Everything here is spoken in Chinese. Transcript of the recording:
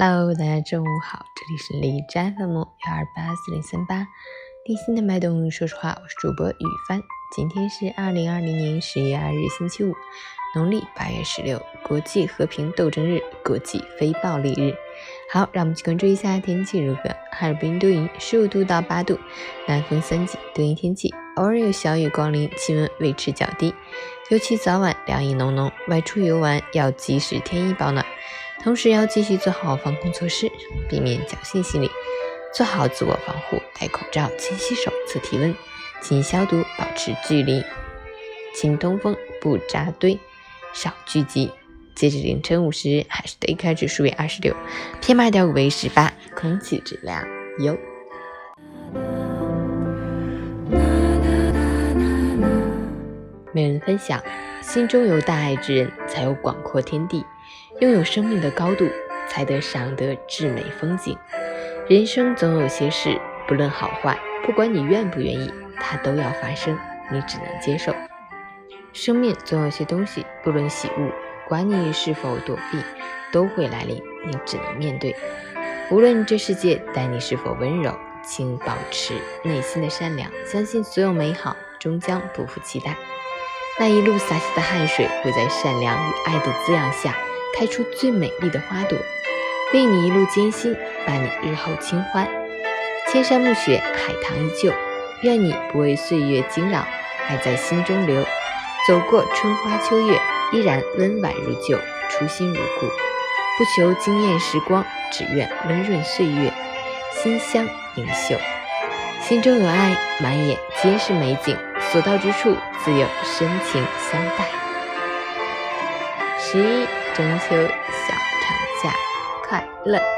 Hello，大家中午好，这里是李斋 FM 幺二八四零三八，贴心的脉动，说实话，我是主播雨帆。今天是二零二零年十月二日，星期五，农历八月十六，国际和平斗争日，国际非暴力日。好，让我们去关注一下天气如何。哈尔滨多云，十五度到八度，南风三级，多云天气，偶尔有小雨光临，气温维持较低，尤其早晚凉意浓浓，外出游玩要及时添衣保暖。同时要继续做好防控措施，避免侥幸心理，做好自我防护，戴口罩、勤洗手、测体温、勤消毒，保持距离，勤通风，不扎堆，少聚集。截至凌晨五时，海市的 AQI 指数为二十六，PM 二点五为十八，空气质量优。每人分享：心中有大爱之人，才有广阔天地。拥有生命的高度，才得赏得至美风景。人生总有些事，不论好坏，不管你愿不愿意，它都要发生，你只能接受。生命总有些东西，不论喜恶，管你是否躲避，都会来临，你只能面对。无论这世界待你是否温柔，请保持内心的善良，相信所有美好终将不负期待。那一路洒下的汗水，会在善良与爱的滋养下。开出最美丽的花朵，为你一路艰辛，伴你日后清欢。千山暮雪，海棠依旧。愿你不为岁月惊扰，爱在心中留。走过春花秋月，依然温婉如旧，初心如故。不求惊艳时光，只愿温润岁月，馨香盈袖。心中有爱，满眼皆是美景，所到之处自有深情相待。十一。中秋小长假快乐！